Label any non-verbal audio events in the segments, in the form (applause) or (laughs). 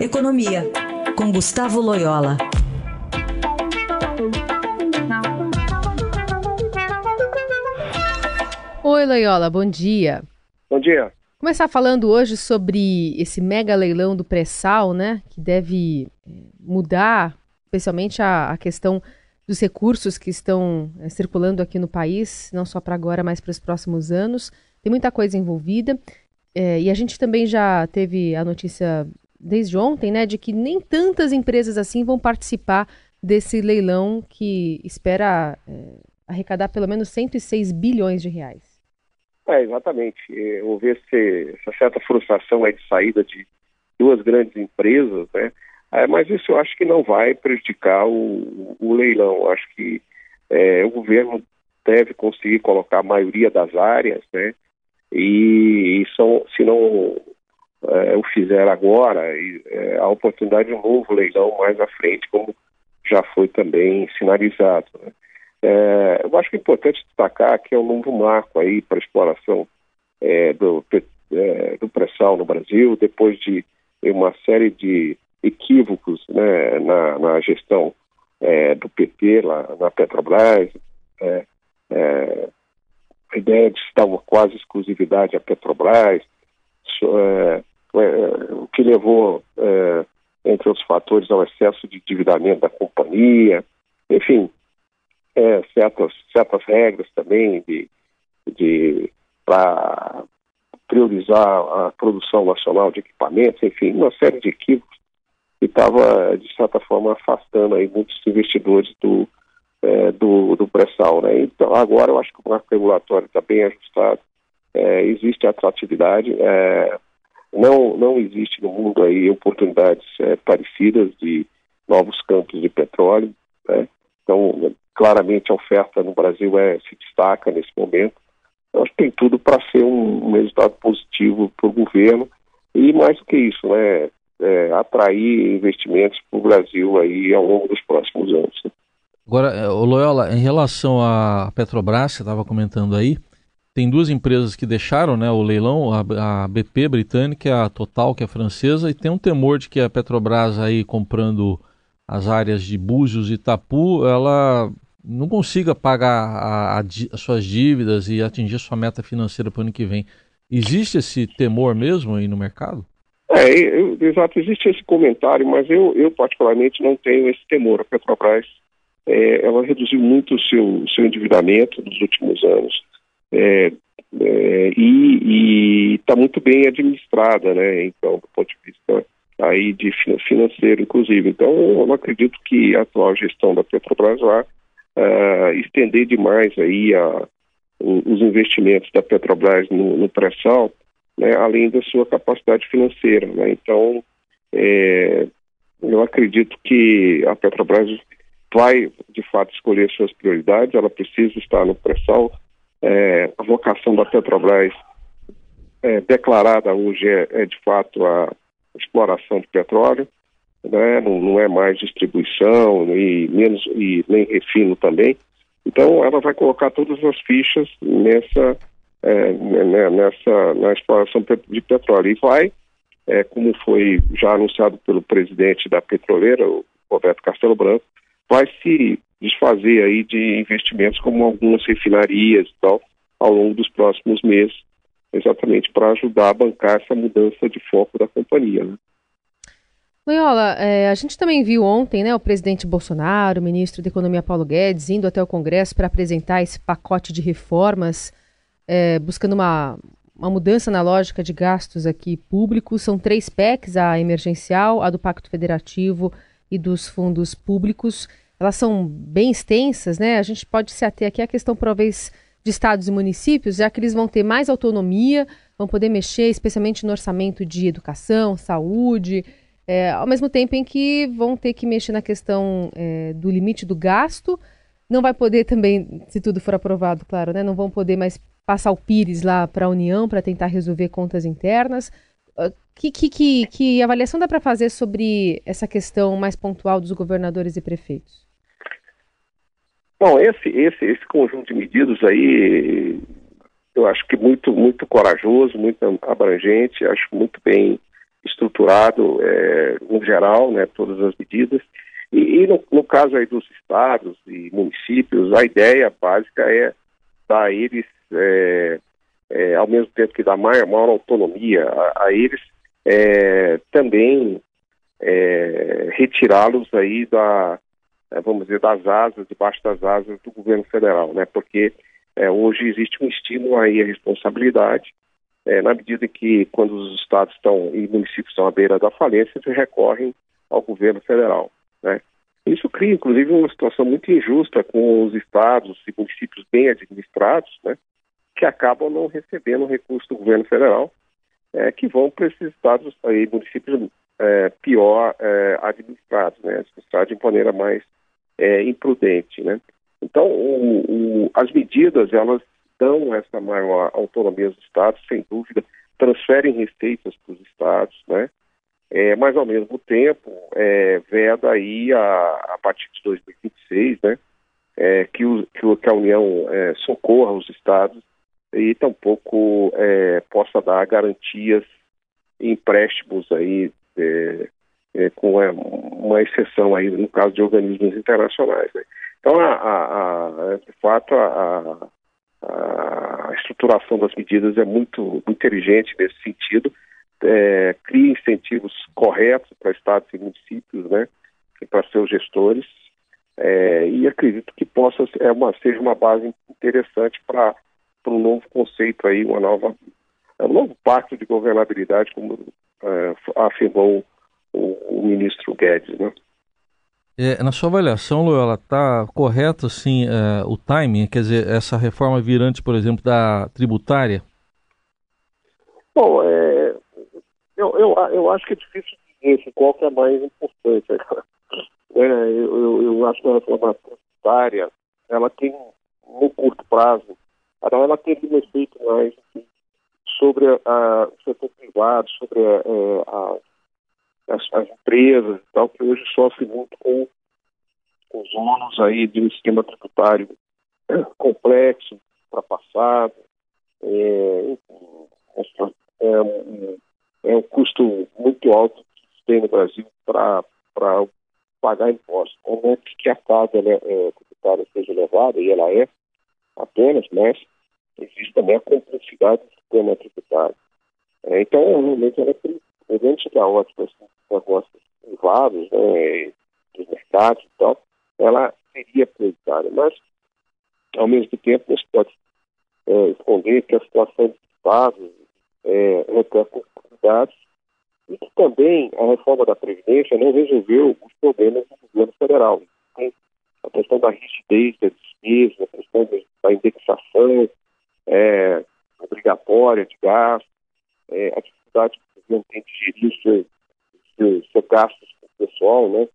Economia, com Gustavo Loyola. Oi, Loyola, bom dia. Bom dia. Começar falando hoje sobre esse mega leilão do pré-sal, né? Que deve eh, mudar, especialmente a, a questão dos recursos que estão é, circulando aqui no país, não só para agora, mas para os próximos anos. Tem muita coisa envolvida. É, e a gente também já teve a notícia desde ontem, né, de que nem tantas empresas assim vão participar desse leilão que espera é, arrecadar pelo menos 106 bilhões de reais. É, exatamente. É, houve essa certa frustração aí de saída de duas grandes empresas, né? É, mas isso eu acho que não vai prejudicar o, o leilão. Eu acho que é, o governo deve conseguir colocar a maioria das áreas, né? E, e são, se não é, o fizer agora, e, é, a oportunidade de um novo leilão mais à frente, como já foi também sinalizado. Né? É, eu acho que é importante destacar que é um novo marco aí para a exploração é, do, é, do pré-sal no Brasil, depois de uma série de equívocos né, na, na, gestão do PT lá na Petrobras, é, é, a ideia de dar uma quase exclusividade à Petrobras, é, o que levou, é, entre outros fatores, ao excesso de endividamento da companhia, enfim, é, certas, certas regras também de, de para priorizar a produção nacional de equipamentos, enfim, uma série de equívocos que estava, de certa forma, afastando aí muitos investidores do, é, do, do pré-sal. Né? Então, agora eu acho que o marco regulatório está bem ajustado, é, existe atratividade, é, não, não existe no mundo aí oportunidades é, parecidas de novos campos de petróleo. Né? Então, claramente a oferta no Brasil é, se destaca nesse momento. Eu acho que tem tudo para ser um, um, resultado positivo para o governo e mais do que isso, né, é, atrair investimentos para o Brasil aí ao longo dos próximos anos. Né? Agora, é, Loyola, em relação à Petrobras, você estava comentando aí, tem duas empresas que deixaram né, o leilão, a, a BP britânica e a Total, que é francesa, e tem um temor de que a Petrobras aí comprando as áreas de Búzios e Itapu, ela não consiga pagar a, a, as suas dívidas e atingir sua meta financeira para o ano que vem. Existe esse temor mesmo aí no mercado? É, exato, existe esse comentário, mas eu, eu particularmente não tenho esse temor. A Petrobras, é, ela reduziu muito o seu, seu endividamento nos últimos anos é, é, e está muito bem administrada, né? Então, do ponto de vista aí de financeiro, inclusive. Então, eu não acredito que a atual gestão da Petrobras vá uh, estender demais aí a, os investimentos da Petrobras no, no pré-sal, né, além da sua capacidade financeira. Né? Então, é, eu acredito que a Petrobras vai, de fato, escolher suas prioridades, ela precisa estar no pré-sal, é, a vocação da Petrobras é, declarada hoje é, é, de fato a exploração de petróleo, né? não, não, é mais distribuição e menos e nem refino também. Então ela vai colocar todas as fichas nessa é, né, nessa na exploração de petróleo e vai, é, como foi já anunciado pelo presidente da petroleira, o Roberto Castelo Branco, vai se desfazer aí de investimentos como algumas refinarias e tal ao longo dos próximos meses, exatamente para ajudar a bancar essa mudança de foco da companhia. Né? Loyola, é, a gente também viu ontem né, o presidente Bolsonaro, o ministro da Economia Paulo Guedes, indo até o Congresso para apresentar esse pacote de reformas, é, buscando uma, uma mudança na lógica de gastos aqui públicos. São três PECs, a emergencial, a do Pacto Federativo e dos fundos públicos elas são bem extensas, né? A gente pode se ater aqui à questão, talvez, de estados e municípios, já que eles vão ter mais autonomia, vão poder mexer especialmente no orçamento de educação, saúde, é, ao mesmo tempo em que vão ter que mexer na questão é, do limite do gasto. Não vai poder também, se tudo for aprovado, claro, né? Não vão poder mais passar o Pires lá para a União para tentar resolver contas internas. Ah, que, que, que, que avaliação dá para fazer sobre essa questão mais pontual dos governadores e prefeitos? Bom, esse, esse, esse conjunto de medidas aí, eu acho que muito, muito corajoso, muito abrangente, acho muito bem estruturado é, no geral, né, todas as medidas. E, e no, no, caso aí dos estados e municípios, a ideia básica é dar a eles, é, é, ao mesmo tempo que dar maior, maior autonomia a, a eles, é, também é, retirá-los aí da, vamos dizer, das asas, debaixo das asas do governo federal, né? Porque hoje existe um estímulo aí à responsabilidade é, na medida que, quando os estados estão e municípios estão à beira da falência, eles recorrem ao governo federal. Né? Isso cria, inclusive, uma situação muito injusta com os estados e municípios bem administrados, né, que acabam não recebendo recursos do governo federal, é, que vão para esses estados e municípios é, pior é, administrados, né, de maneira mais é, imprudente. Né? Então, o, o, as medidas, elas dão essa maior autonomia aos estados, sem dúvida, transferem receitas para os estados, né? É, mas ao mesmo tempo é, veda aí a, a partir de 2026, né? É, que, o, que, a União é, socorra os estados e tampouco é, possa dar garantias empréstimos aí é, é, com uma exceção aí no caso de organismos internacionais. Né? Então, a, a, a, de fato, a, estruturação das medidas é muito, muito inteligente nesse sentido, é, cria incentivos corretos para estados e municípios, né, e para seus gestores, é, e acredito que possa é uma, seja uma base interessante para um novo conceito aí, uma nova, um novo pacto de governabilidade, como é, afirmou o, ministro Guedes, né. É, na sua avaliação, Loyola, está correto assim, é, o timing? Quer dizer, essa reforma virante, por exemplo, da tributária? Bom, é, eu, eu, eu acho que é difícil dizer qual que é mais importante. É, eu, eu, acho que a reforma tributária, ela tem, no curto prazo, ela, tem um efeito mais assim, sobre a, o setor privado, sobre a, é, a as, as empresas e tal, que hoje sofrem muito com, com os ônus aí de um sistema tributário é, complexo, ultrapassado, é, é, um, é um custo muito alto que tem no Brasil para pagar impostos. Não é que a carga né, é, tributária seja elevada, e ela é apenas, mas existe também a complexidade do sistema tributário. É, então, realmente, ela é dentro da ótica assim, negócios privados, né, dos mercados e tal, ela seria prioritária. Mas, ao mesmo tempo, não se pode é, esconder que a situação dos estados é, requer oportunidades e que também a reforma da Previdência não resolveu os problemas do governo federal. Tem a questão da rigidez da despesa, a questão da indexação é, obrigatória de gasto, é, a dificuldade não tem de gerir seu, seu, seu gastos com o pessoal, né?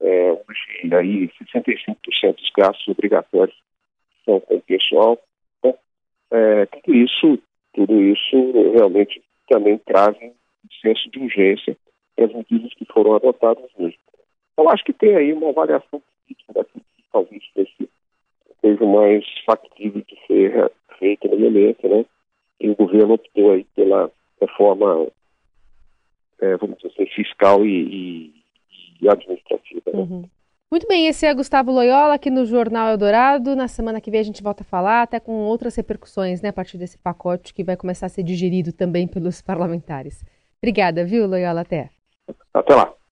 É, hoje, aí, 65% dos gastos obrigatórios são com o pessoal. Então, é, tudo isso, tudo isso realmente também traz um senso de urgência para as medidas que foram adotadas hoje. Eu acho que tem aí uma avaliação política daquilo que talvez seja mais factível de ser feito no momento, né? E o governo optou aí pela reforma é, vamos dizer assim, fiscal e, e, e administrativa. Né? Uhum. Muito bem, esse é Gustavo Loyola aqui no Jornal Eldorado. Na semana que vem a gente volta a falar, até com outras repercussões, né, a partir desse pacote que vai começar a ser digerido também pelos (laughs) parlamentares. Obrigada, viu, Loyola? Até. Até lá.